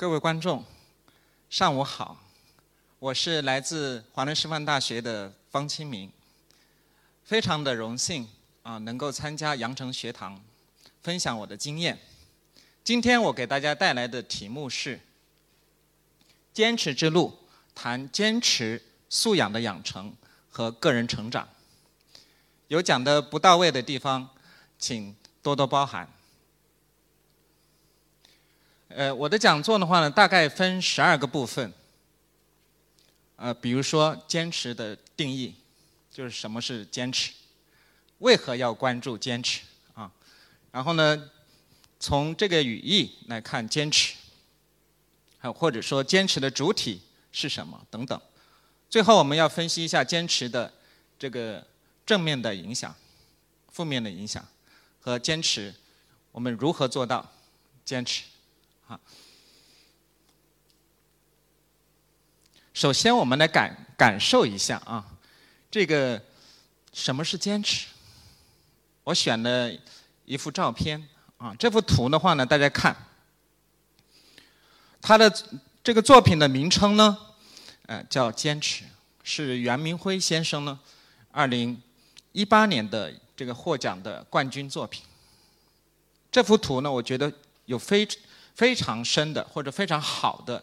各位观众，上午好，我是来自华南师范大学的方清明，非常的荣幸啊，能够参加羊城学堂，分享我的经验。今天我给大家带来的题目是“坚持之路”，谈坚持素养的养成和个人成长。有讲的不到位的地方，请多多包涵。呃，我的讲座的话呢，大概分十二个部分。呃，比如说坚持的定义，就是什么是坚持，为何要关注坚持啊？然后呢，从这个语义来看坚持，还有或者说坚持的主体是什么等等。最后我们要分析一下坚持的这个正面的影响、负面的影响和坚持，我们如何做到坚持。啊，首先我们来感感受一下啊，这个什么是坚持？我选了一幅照片啊，这幅图的话呢，大家看，它的这个作品的名称呢，呃，叫《坚持》，是袁明辉先生呢，二零一八年的这个获奖的冠军作品。这幅图呢，我觉得有非常。非常深的或者非常好的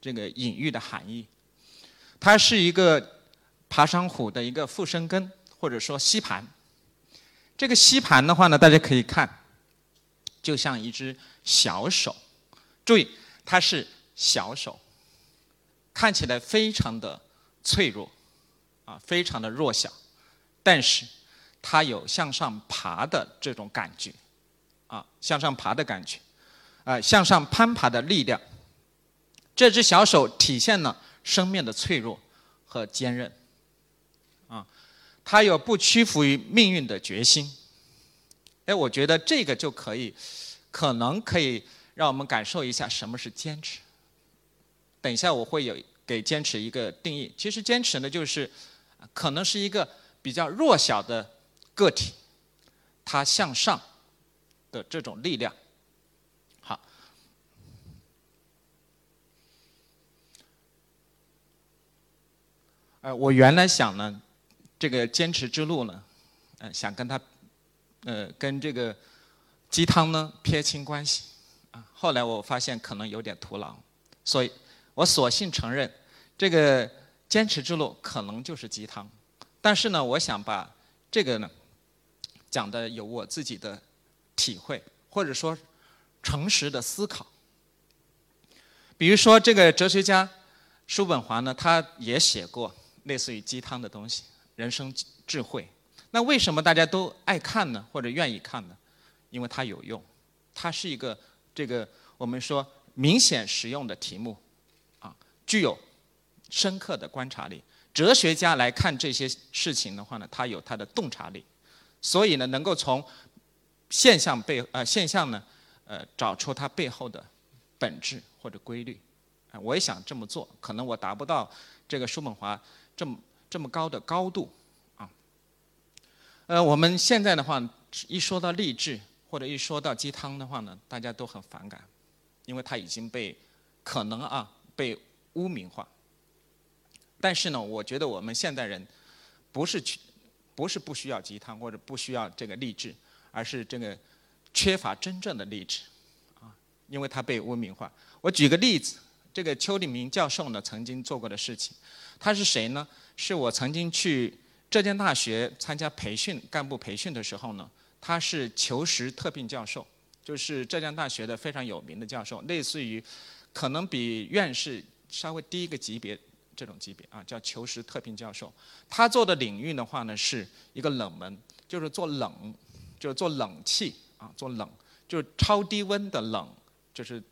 这个隐喻的含义，它是一个爬山虎的一个附生根或者说吸盘。这个吸盘的话呢，大家可以看，就像一只小手，注意它是小手，看起来非常的脆弱，啊，非常的弱小，但是它有向上爬的这种感觉，啊，向上爬的感觉。啊，向上攀爬的力量。这只小手体现了生命的脆弱和坚韧。啊，它有不屈服于命运的决心。哎，我觉得这个就可以，可能可以让我们感受一下什么是坚持。等一下我会有给坚持一个定义。其实坚持呢，就是可能是一个比较弱小的个体，它向上的这种力量。呃，我原来想呢，这个坚持之路呢，呃，想跟他，呃，跟这个鸡汤呢撇清关系，啊，后来我发现可能有点徒劳，所以我索性承认，这个坚持之路可能就是鸡汤，但是呢，我想把这个呢讲的有我自己的体会，或者说诚实的思考，比如说这个哲学家叔本华呢，他也写过。类似于鸡汤的东西，人生智慧。那为什么大家都爱看呢？或者愿意看呢？因为它有用，它是一个这个我们说明显实用的题目，啊，具有深刻的观察力。哲学家来看这些事情的话呢，他有他的洞察力，所以呢，能够从现象背呃现象呢呃找出它背后的本质或者规律。我也想这么做，可能我达不到这个叔本华。这么这么高的高度啊，呃，我们现在的话，一说到励志或者一说到鸡汤的话呢，大家都很反感，因为它已经被可能啊被污名化。但是呢，我觉得我们现代人不是去不是不需要鸡汤或者不需要这个励志，而是这个缺乏真正的励志啊，因为它被污名化。我举个例子，这个邱立明教授呢曾经做过的事情。他是谁呢？是我曾经去浙江大学参加培训干部培训的时候呢，他是求实特聘教授，就是浙江大学的非常有名的教授，类似于可能比院士稍微低一个级别这种级别啊，叫求实特聘教授。他做的领域的话呢，是一个冷门，就是做冷，就是做冷气啊，做冷，就是超低温的冷，就是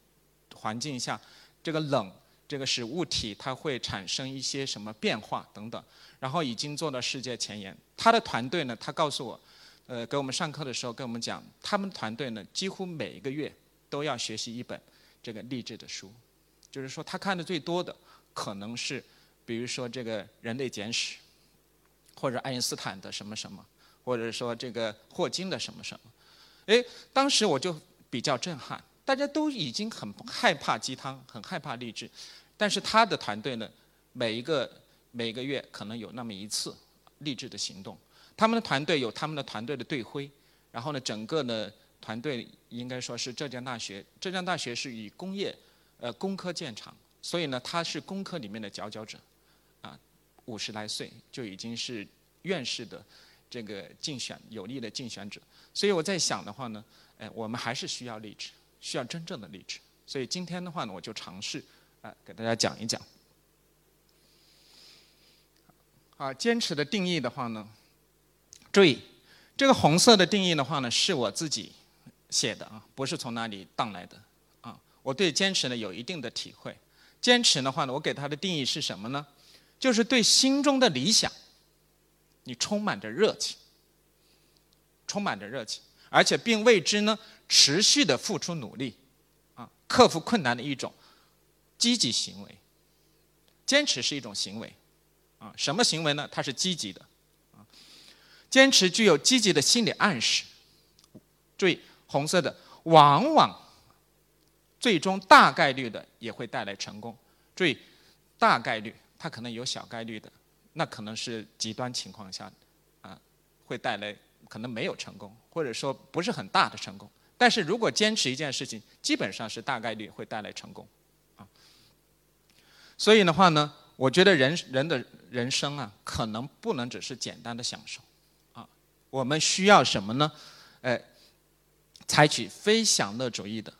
环境下这个冷。这个使物体它会产生一些什么变化等等，然后已经做到世界前沿。他的团队呢，他告诉我，呃，给我们上课的时候跟我们讲，他们团队呢几乎每一个月都要学习一本这个励志的书，就是说他看的最多的可能是，比如说这个《人类简史》，或者爱因斯坦的什么什么，或者说这个霍金的什么什么。哎，当时我就比较震撼，大家都已经很害怕鸡汤，很害怕励志，但是他的团队呢，每一个每个月可能有那么一次励志的行动。他们的团队有他们的团队的队徽，然后呢，整个呢团队应该说是浙江大学。浙江大学是以工业，呃工科见长，所以呢，他是工科里面的佼佼者，啊，五十来岁就已经是院士的这个竞选有力的竞选者。所以我在想的话呢，哎，我们还是需要励志，需要真正的励志。所以今天的话呢，我就尝试啊给大家讲一讲。啊，坚持的定义的话呢。注意，这个红色的定义的话呢，是我自己写的啊，不是从哪里荡来的啊。我对坚持呢有一定的体会。坚持的话呢，我给它的定义是什么呢？就是对心中的理想，你充满着热情，充满着热情，而且并为之呢持续的付出努力，啊，克服困难的一种积极行为。坚持是一种行为，啊，什么行为呢？它是积极的。啊坚持具有积极的心理暗示。注意，红色的往往最终大概率的也会带来成功。注意，大概率它可能有小概率的，那可能是极端情况下啊会带来可能没有成功，或者说不是很大的成功。但是如果坚持一件事情，基本上是大概率会带来成功啊。所以的话呢，我觉得人人的人生啊，可能不能只是简单的享受。啊我们需要什么呢？哎，采取非享乐主义的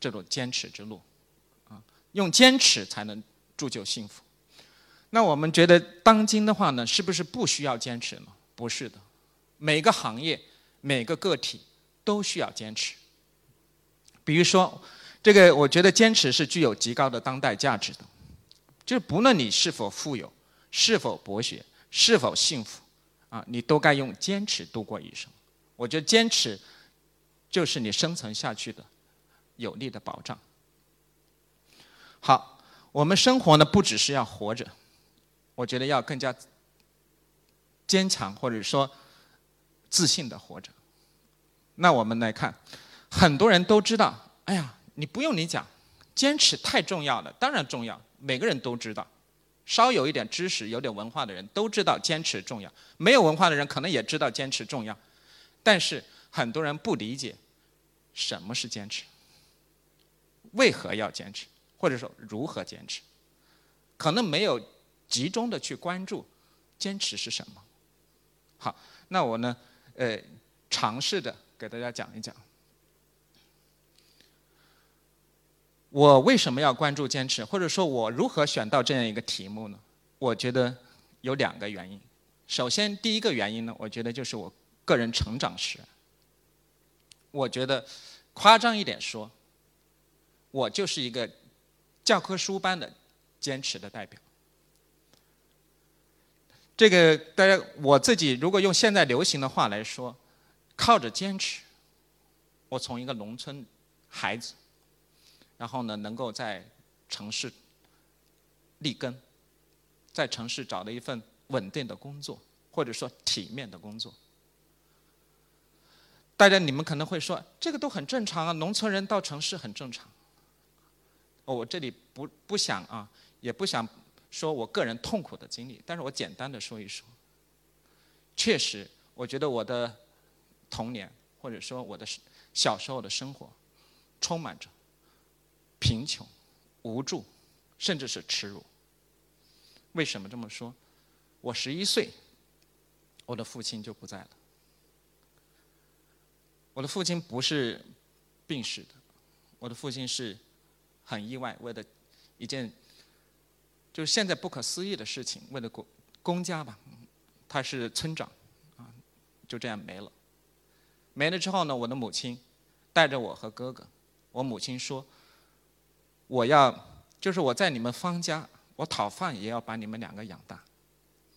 这种坚持之路，啊，用坚持才能铸就幸福。那我们觉得当今的话呢，是不是不需要坚持呢？不是的，每个行业、每个个体都需要坚持。比如说，这个我觉得坚持是具有极高的当代价值的，就是不论你是否富有、是否博学、是否幸福。啊，你都该用坚持度过一生。我觉得坚持就是你生存下去的有力的保障。好，我们生活呢不只是要活着，我觉得要更加坚强或者说自信的活着。那我们来看，很多人都知道，哎呀，你不用你讲，坚持太重要了，当然重要，每个人都知道。稍有一点知识、有点文化的人都知道坚持重要，没有文化的人可能也知道坚持重要，但是很多人不理解什么是坚持，为何要坚持，或者说如何坚持，可能没有集中的去关注坚持是什么。好，那我呢，呃，尝试的给大家讲一讲。我为什么要关注坚持，或者说我如何选到这样一个题目呢？我觉得有两个原因。首先，第一个原因呢，我觉得就是我个人成长史。我觉得夸张一点说，我就是一个教科书般的坚持的代表。这个大家我自己如果用现在流行的话来说，靠着坚持，我从一个农村孩子。然后呢，能够在城市立根，在城市找了一份稳定的工作，或者说体面的工作。大家你们可能会说，这个都很正常啊，农村人到城市很正常。我这里不不想啊，也不想说我个人痛苦的经历，但是我简单的说一说。确实，我觉得我的童年或者说我的小时候的生活，充满着。贫穷、无助，甚至是耻辱。为什么这么说？我十一岁，我的父亲就不在了。我的父亲不是病逝的，我的父亲是很意外，为了一件就是现在不可思议的事情，为了公公家吧，他是村长，啊，就这样没了。没了之后呢，我的母亲带着我和哥哥，我母亲说。我要，就是我在你们方家，我讨饭也要把你们两个养大，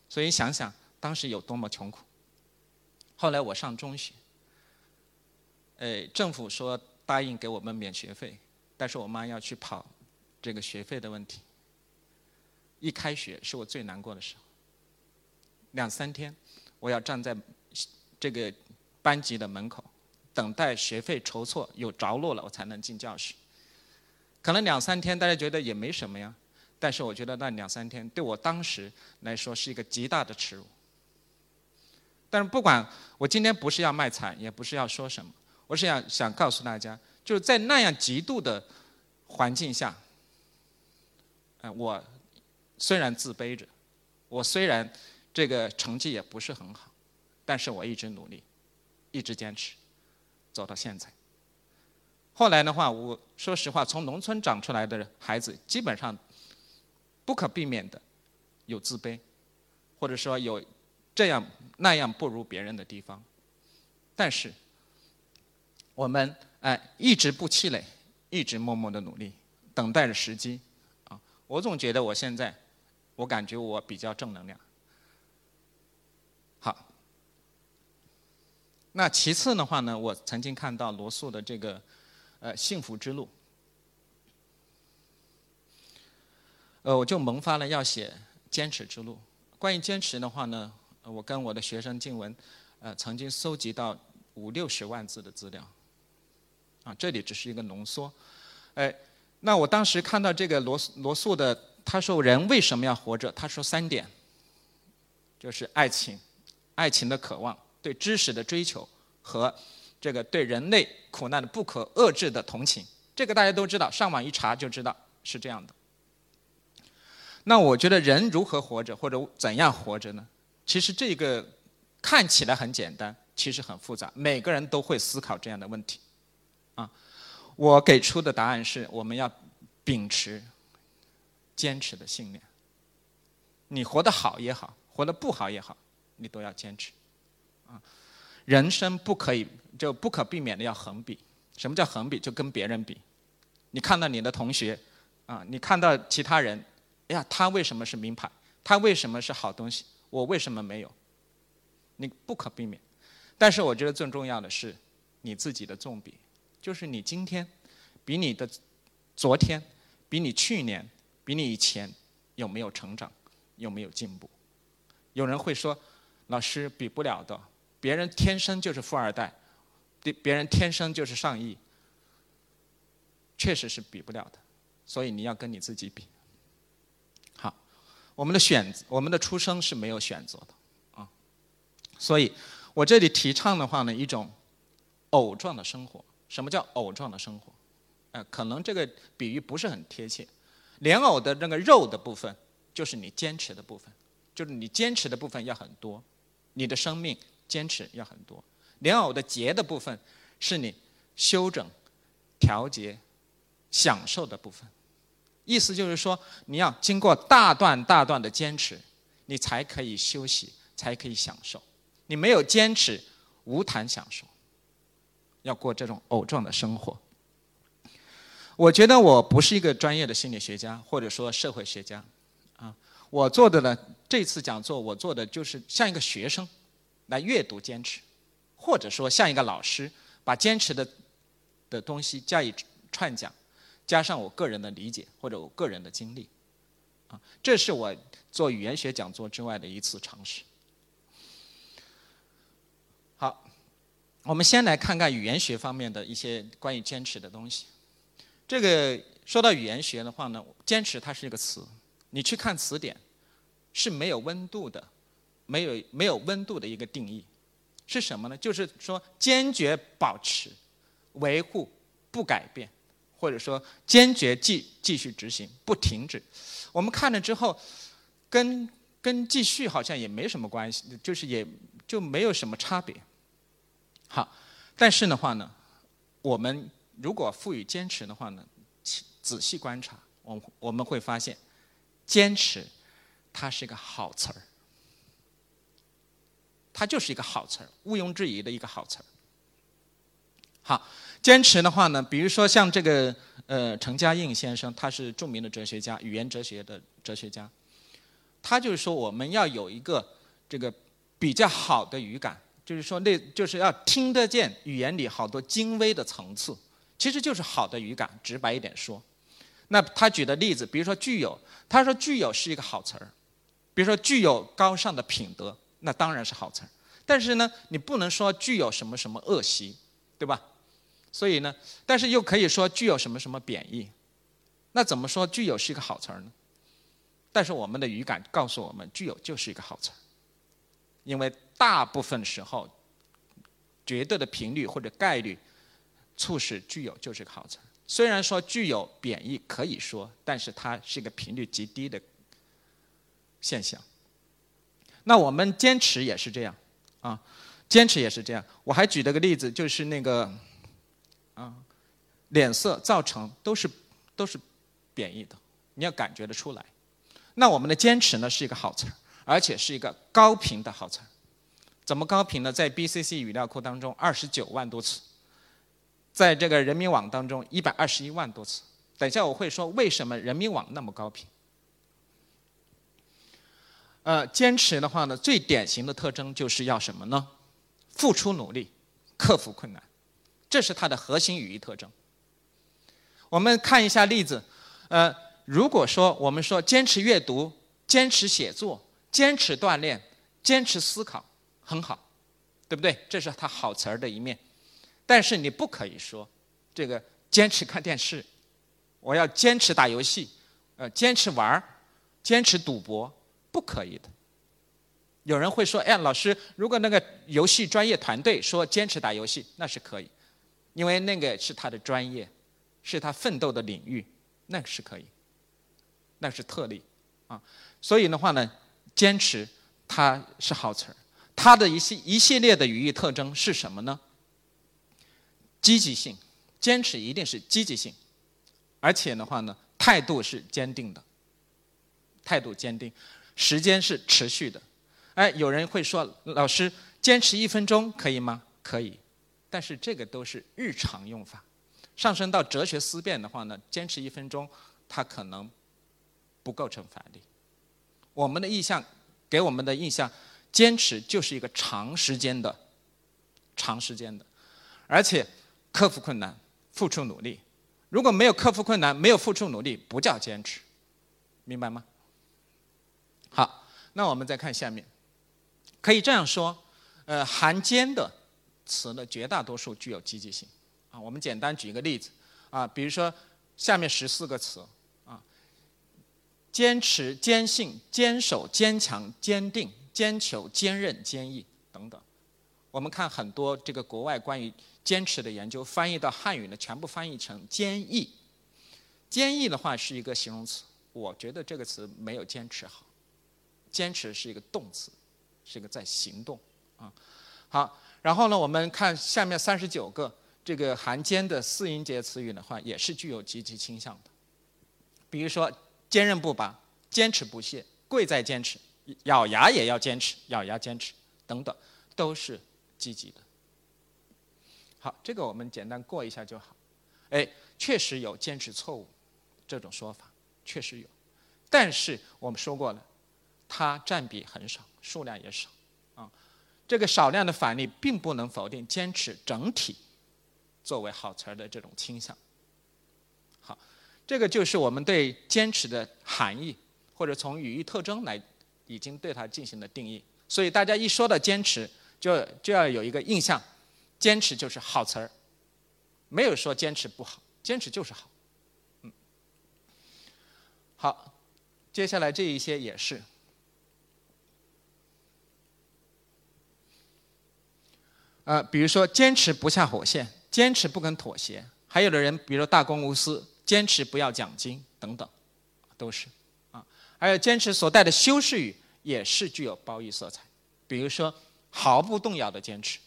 所以想想当时有多么穷苦。后来我上中学，呃，政府说答应给我们免学费，但是我妈要去跑这个学费的问题。一开学是我最难过的时候，两三天，我要站在这个班级的门口等待学费筹措有着落了，我才能进教室。可能两三天大家觉得也没什么呀，但是我觉得那两三天对我当时来说是一个极大的耻辱。但是不管我今天不是要卖惨，也不是要说什么，我是想想告诉大家，就是在那样极度的环境下，呃，我虽然自卑着，我虽然这个成绩也不是很好，但是我一直努力，一直坚持，走到现在。后来的话，我说实话，从农村长出来的孩子，基本上不可避免的有自卑，或者说有这样那样不如别人的地方。但是我们哎一直不气馁，一直默默的努力，等待着时机啊。我总觉得我现在，我感觉我比较正能量。好，那其次的话呢，我曾经看到罗素的这个。呃，幸福之路。呃，我就萌发了要写坚持之路。关于坚持的话呢，我跟我的学生静文，呃，曾经搜集到五六十万字的资料。啊，这里只是一个浓缩。哎，那我当时看到这个罗罗素的，他说人为什么要活着？他说三点，就是爱情，爱情的渴望，对知识的追求和。这个对人类苦难的不可遏制的同情，这个大家都知道，上网一查就知道是这样的。那我觉得人如何活着，或者怎样活着呢？其实这个看起来很简单，其实很复杂。每个人都会思考这样的问题。啊，我给出的答案是我们要秉持坚持的信念。你活得好也好，活得不好也好，你都要坚持。啊，人生不可以。就不可避免的要横比，什么叫横比？就跟别人比。你看到你的同学，啊，你看到其他人，哎呀，他为什么是名牌？他为什么是好东西？我为什么没有？你不可避免。但是我觉得最重要的是你自己的纵比，就是你今天比你的昨天，比你去年，比你以前有没有成长，有没有进步？有人会说，老师比不了的，别人天生就是富二代。对别人天生就是上亿，确实是比不了的，所以你要跟你自己比。好，我们的选择，我们的出生是没有选择的啊，所以我这里提倡的话呢，一种偶状的生活。什么叫偶状的生活？呃，可能这个比喻不是很贴切。莲藕的那个肉的部分，就是你坚持的部分，就是你坚持的部分要很多，你的生命坚持要很多。莲藕的结的部分，是你修整、调节、享受的部分。意思就是说，你要经过大段大段的坚持，你才可以休息，才可以享受。你没有坚持，无谈享受。要过这种偶状的生活。我觉得我不是一个专业的心理学家，或者说社会学家，啊，我做的呢，这次讲座我做的就是像一个学生，来阅读坚持。或者说像一个老师，把坚持的的东西加以串讲，加上我个人的理解或者我个人的经历，啊，这是我做语言学讲座之外的一次尝试。好，我们先来看看语言学方面的一些关于坚持的东西。这个说到语言学的话呢，坚持它是一个词，你去看词典是没有温度的，没有没有温度的一个定义。是什么呢？就是说坚决保持、维护、不改变，或者说坚决继继续执行、不停止。我们看了之后，跟跟继续好像也没什么关系，就是也就没有什么差别。好，但是的话呢，我们如果赋予坚持的话呢，仔细观察，我我们会发现，坚持它是一个好词儿。它就是一个好词儿，毋庸置疑的一个好词儿。好，坚持的话呢，比如说像这个呃陈嘉映先生，他是著名的哲学家，语言哲学的哲学家。他就是说，我们要有一个这个比较好的语感，就是说那就是要听得见语言里好多精微的层次，其实就是好的语感。直白一点说，那他举的例子，比如说具有，他说具有是一个好词儿，比如说具有高尚的品德。那当然是好词儿，但是呢，你不能说具有什么什么恶习，对吧？所以呢，但是又可以说具有什么什么贬义，那怎么说具有是一个好词儿呢？但是我们的语感告诉我们，具有就是一个好词儿，因为大部分时候，绝对的频率或者概率，促使具有就是个好词儿。虽然说具有贬义可以说，但是它是一个频率极低的现象。那我们坚持也是这样，啊，坚持也是这样。我还举了个例子，就是那个，啊，脸色造成都是都是贬义的，你要感觉得出来。那我们的坚持呢是一个好词儿，而且是一个高频的好词儿。怎么高频呢？在 BCC 语料库当中，二十九万多次。在这个人民网当中，一百二十一万多次。等一下我会说为什么人民网那么高频。呃，坚持的话呢，最典型的特征就是要什么呢？付出努力，克服困难，这是它的核心语义特征。我们看一下例子，呃，如果说我们说坚持阅读、坚持写作、坚持锻炼、坚持思考，很好，对不对？这是它好词儿的一面。但是你不可以说，这个坚持看电视，我要坚持打游戏，呃，坚持玩儿，坚持赌博，不可以的。有人会说，哎，老师，如果那个游戏专业团队说坚持打游戏，那是可以，因为那个是他的专业，是他奋斗的领域，那是可以，那是特例，啊，所以的话呢，坚持它是好词儿，它的一系一系列的语义特征是什么呢？积极性，坚持一定是积极性，而且的话呢，态度是坚定的，态度坚定，时间是持续的。哎，有人会说，老师，坚持一分钟可以吗？可以，但是这个都是日常用法。上升到哲学思辨的话呢，坚持一分钟，它可能不构成反例。我们的意向，给我们的印象，坚持就是一个长时间的，长时间的，而且。克服困难，付出努力。如果没有克服困难，没有付出努力，不叫坚持，明白吗？那我们再看下面，可以这样说，呃，含坚的词呢，绝大多数具有积极性。啊，我们简单举一个例子，啊，比如说下面十四个词，啊，坚持、坚信、坚守、坚强、坚定、坚求、坚韧、坚毅等等。我们看很多这个国外关于坚持的研究，翻译到汉语呢，全部翻译成坚毅。坚毅的话是一个形容词，我觉得这个词没有坚持好。坚持是一个动词，是一个在行动啊。好，然后呢，我们看下面三十九个这个含坚的四音节词语的话，也是具有积极倾向的。比如说坚韧不拔、坚持不懈、贵在坚持、咬牙也要坚持、咬牙坚持等等，都是。积极的，好，这个我们简单过一下就好。哎，确实有坚持错误这种说法，确实有，但是我们说过了，它占比很少，数量也少啊。这个少量的反例并不能否定坚持整体作为好词儿的这种倾向。好，这个就是我们对坚持的含义，或者从语义特征来已经对它进行了定义。所以大家一说到坚持。就就要有一个印象，坚持就是好词儿，没有说坚持不好，坚持就是好。嗯，好，接下来这一些也是，呃，比如说坚持不下火线，坚持不肯妥协，还有的人，比如大公无私，坚持不要奖金等等，都是啊，还有坚持所带的修饰语也是具有褒义色彩，比如说。毫不动摇的坚持，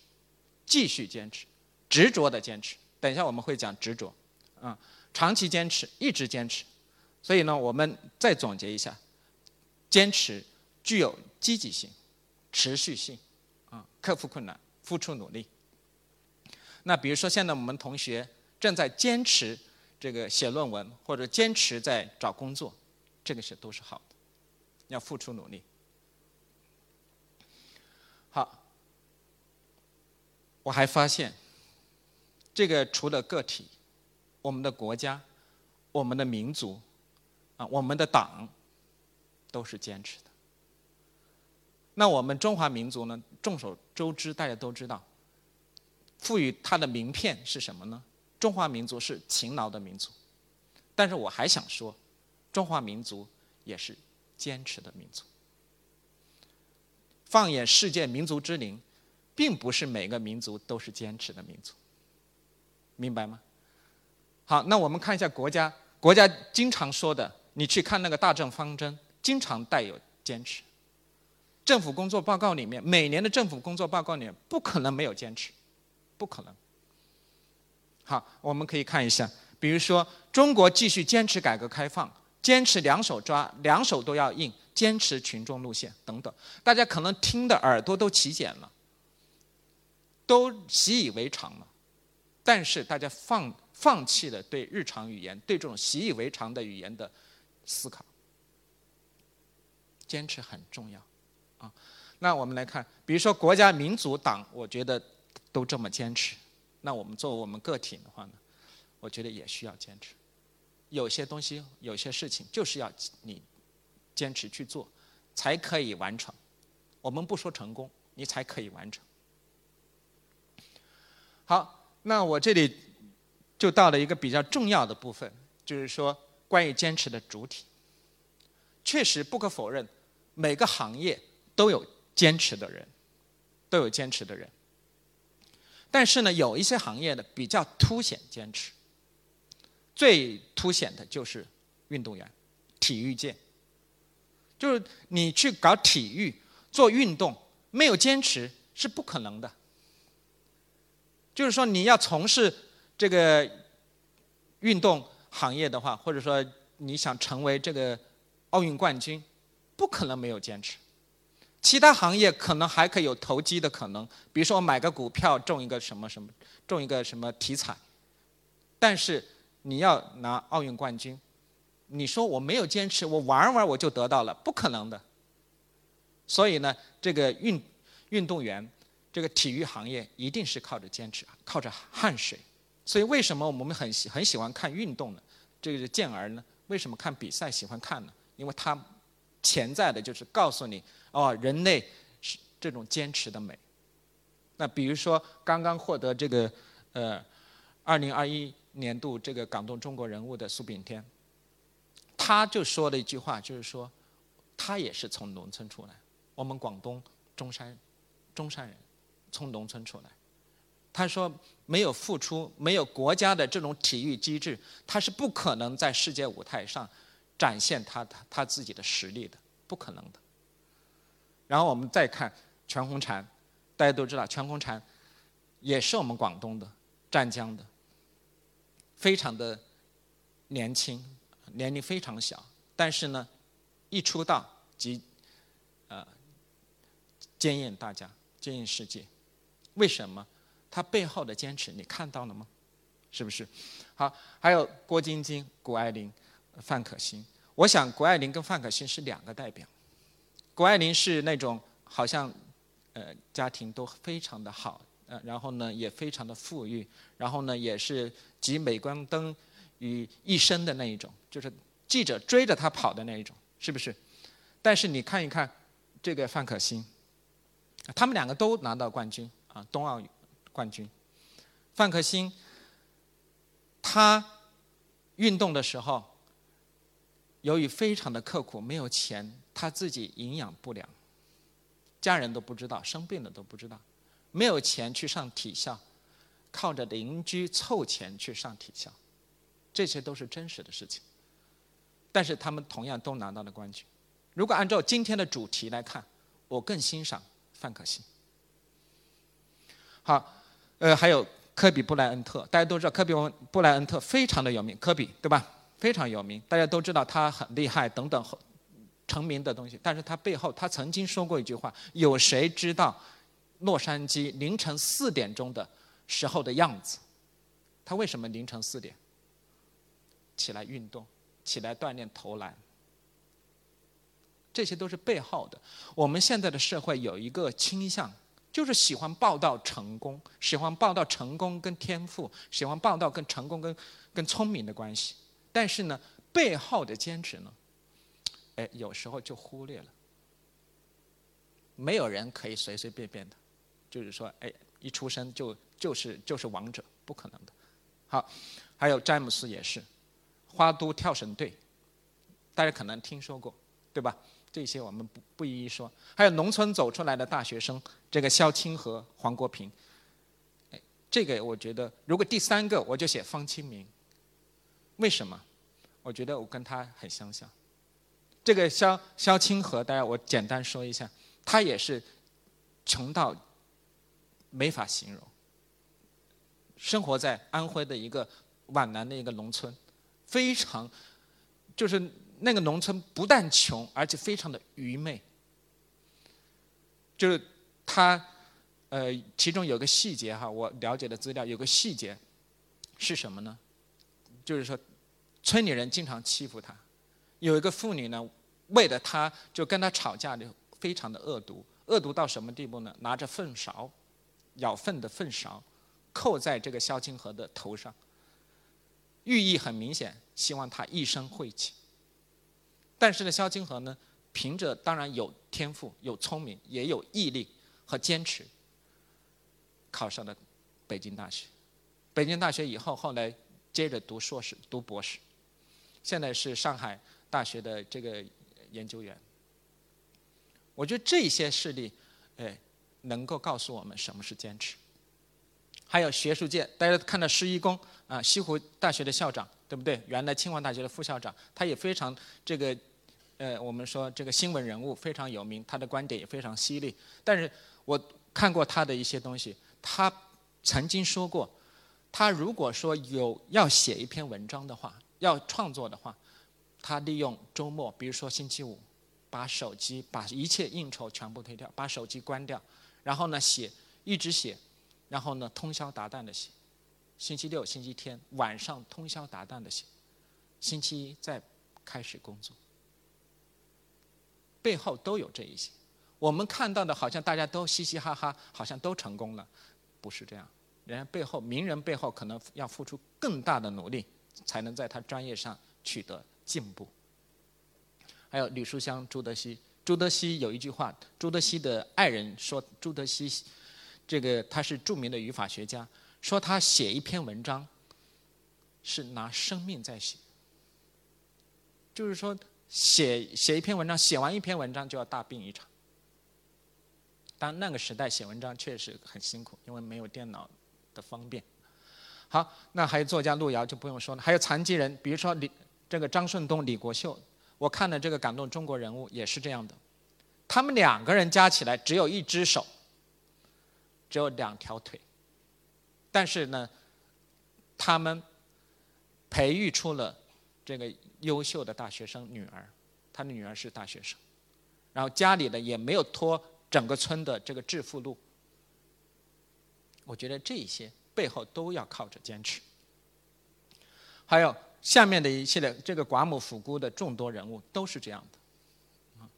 继续坚持，执着的坚持。等一下我们会讲执着，啊，长期坚持，一直坚持。所以呢，我们再总结一下：坚持具有积极性、持续性，啊，克服困难，付出努力。那比如说，现在我们同学正在坚持这个写论文，或者坚持在找工作，这个是都是好的，要付出努力。好。我还发现，这个除了个体，我们的国家、我们的民族，啊，我们的党，都是坚持的。那我们中华民族呢？众所周知，大家都知道，赋予它的名片是什么呢？中华民族是勤劳的民族，但是我还想说，中华民族也是坚持的民族。放眼世界民族之林，并不是每个民族都是坚持的民族，明白吗？好，那我们看一下国家，国家经常说的，你去看那个大政方针，经常带有坚持。政府工作报告里面，每年的政府工作报告里面，不可能没有坚持，不可能。好，我们可以看一下，比如说中国继续坚持改革开放，坚持两手抓，两手都要硬，坚持群众路线等等，大家可能听的耳朵都起茧了，都习以为常了，但是大家放放弃了对日常语言、对这种习以为常的语言的思考，坚持很重要。啊。那我们来看，比如说国家民族党，我觉得都这么坚持。那我们作为我们个体的话呢，我觉得也需要坚持。有些东西、有些事情，就是要你坚持去做，才可以完成。我们不说成功，你才可以完成。好，那我这里就到了一个比较重要的部分，就是说关于坚持的主体。确实不可否认，每个行业都有坚持的人，都有坚持的人。但是呢，有一些行业呢比较凸显坚持，最凸显的就是运动员、体育界。就是你去搞体育、做运动，没有坚持是不可能的。就是说，你要从事这个运动行业的话，或者说你想成为这个奥运冠军，不可能没有坚持。其他行业可能还可以有投机的可能，比如说我买个股票中一个什么什么，中一个什么题材。但是你要拿奥运冠军，你说我没有坚持，我玩玩我就得到了，不可能的。所以呢，这个运运动员，这个体育行业一定是靠着坚持，靠着汗水。所以为什么我们很喜很喜欢看运动呢？这个健儿呢，为什么看比赛喜欢看呢？因为他潜在的就是告诉你。哦，人类是这种坚持的美。那比如说，刚刚获得这个呃，二零二一年度这个感动中国人物的苏炳添，他就说了一句话，就是说，他也是从农村出来，我们广东中山中山人，从农村出来。他说，没有付出，没有国家的这种体育机制，他是不可能在世界舞台上展现他他他自己的实力的，不可能的。然后我们再看全红婵，大家都知道全红婵也是我们广东的湛江的，非常的年轻，年龄非常小，但是呢，一出道即呃惊艳大家，惊艳世界。为什么？他背后的坚持你看到了吗？是不是？好，还有郭晶晶、谷爱凌、范可新。我想谷爱凌跟范可新是两个代表。谷爱凌是那种好像，呃，家庭都非常的好，呃，然后呢也非常的富裕，然后呢也是集镁光灯于一身的那一种，就是记者追着她跑的那一种，是不是？但是你看一看这个范可新，他们两个都拿到冠军啊，冬奥冠军。范可新，他运动的时候，由于非常的刻苦，没有钱。他自己营养不良，家人都不知道，生病了都不知道，没有钱去上体校，靠着邻居凑钱去上体校，这些都是真实的事情。但是他们同样都拿到了冠军。如果按照今天的主题来看，我更欣赏范可新。好，呃，还有科比布莱恩特，大家都知道科比布莱恩特非常的有名，科比对吧？非常有名，大家都知道他很厉害等等。成名的东西，但是他背后，他曾经说过一句话：有谁知道洛杉矶凌晨四点钟的时候的样子？他为什么凌晨四点起来运动，起来锻炼投篮？这些都是背后的。我们现在的社会有一个倾向，就是喜欢报道成功，喜欢报道成功跟天赋，喜欢报道跟成功跟跟聪明的关系。但是呢，背后的坚持呢？哎，有时候就忽略了。没有人可以随随便便的，就是说，哎，一出生就就是就是王者，不可能的。好，还有詹姆斯也是，花都跳绳队，大家可能听说过，对吧？这些我们不不一一说。还有农村走出来的大学生，这个肖清和、黄国平。哎，这个我觉得，如果第三个我就写方清明。为什么？我觉得我跟他很相像。这个肖肖清河，大家我简单说一下，他也是穷到没法形容。生活在安徽的一个皖南的一个农村，非常就是那个农村不但穷，而且非常的愚昧。就是他呃，其中有个细节哈，我了解的资料有个细节是什么呢？就是说村里人经常欺负他，有一个妇女呢，为了他就跟他吵架的，非常的恶毒，恶毒到什么地步呢？拿着粪勺，舀粪的粪勺。扣在这个萧清河的头上，寓意很明显，希望他一生晦气。但是呢，萧清河呢，凭着当然有天赋、有聪明，也有毅力和坚持，考上了北京大学。北京大学以后，后来接着读硕士、读博士，现在是上海大学的这个研究员。我觉得这些事例，哎，能够告诉我们什么是坚持。还有学术界，大家看到施一公啊，西湖大学的校长，对不对？原来清华大学的副校长，他也非常这个，呃，我们说这个新闻人物非常有名，他的观点也非常犀利。但是我看过他的一些东西，他曾经说过，他如果说有要写一篇文章的话，要创作的话，他利用周末，比如说星期五，把手机把一切应酬全部推掉，把手机关掉，然后呢写，一直写。然后呢，通宵达旦的写，星期六、星期天晚上通宵达旦的写，星期一再开始工作，背后都有这一些。我们看到的好像大家都嘻嘻哈哈，好像都成功了，不是这样。人家背后名人背后可能要付出更大的努力，才能在他专业上取得进步。还有吕书香、朱德熙，朱德熙有一句话，朱德熙的爱人说，朱德熙。这个他是著名的语法学家，说他写一篇文章是拿生命在写，就是说写写一篇文章，写完一篇文章就要大病一场。当那个时代写文章确实很辛苦，因为没有电脑的方便。好，那还有作家路遥就不用说了，还有残疾人，比如说李这个张顺东、李国秀，我看的这个感动中国人物也是这样的，他们两个人加起来只有一只手。只有两条腿，但是呢，他们培育出了这个优秀的大学生女儿，他的女儿是大学生，然后家里呢也没有拖整个村的这个致富路。我觉得这些背后都要靠着坚持。还有下面的一系列这个寡母抚孤的众多人物都是这样的，啊，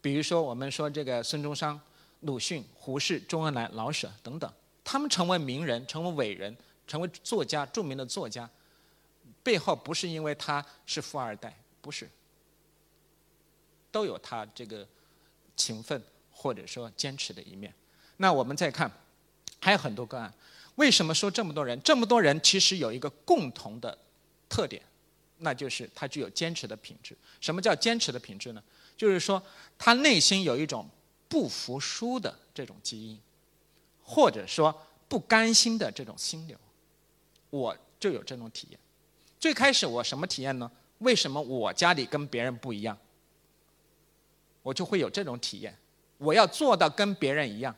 比如说我们说这个孙中山。鲁迅、胡适、周恩来、老舍等等，他们成为名人、成为伟人、成为作家、著名的作家，背后不是因为他是富二代，不是，都有他这个勤奋或者说坚持的一面。那我们再看，还有很多个案。为什么说这么多人？这么多人其实有一个共同的特点，那就是他具有坚持的品质。什么叫坚持的品质呢？就是说他内心有一种。不服输的这种基因，或者说不甘心的这种心流，我就有这种体验。最开始我什么体验呢？为什么我家里跟别人不一样？我就会有这种体验。我要做到跟别人一样。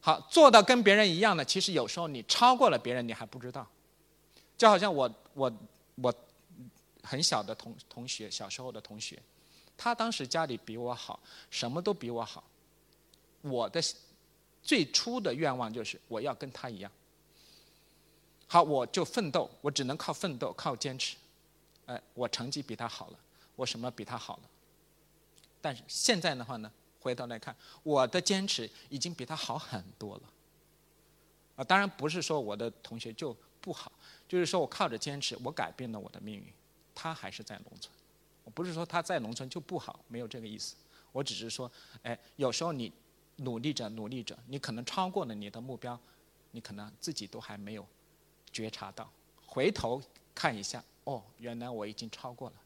好，做到跟别人一样呢，其实有时候你超过了别人，你还不知道。就好像我我我很小的同同学，小时候的同学。他当时家里比我好，什么都比我好。我的最初的愿望就是我要跟他一样。好，我就奋斗，我只能靠奋斗，靠坚持。哎，我成绩比他好了，我什么比他好了？但是现在的话呢，回头来看，我的坚持已经比他好很多了。啊，当然不是说我的同学就不好，就是说我靠着坚持，我改变了我的命运。他还是在农村。我不是说他在农村就不好，没有这个意思。我只是说，哎，有时候你努力着努力着，你可能超过了你的目标，你可能自己都还没有觉察到，回头看一下，哦，原来我已经超过了。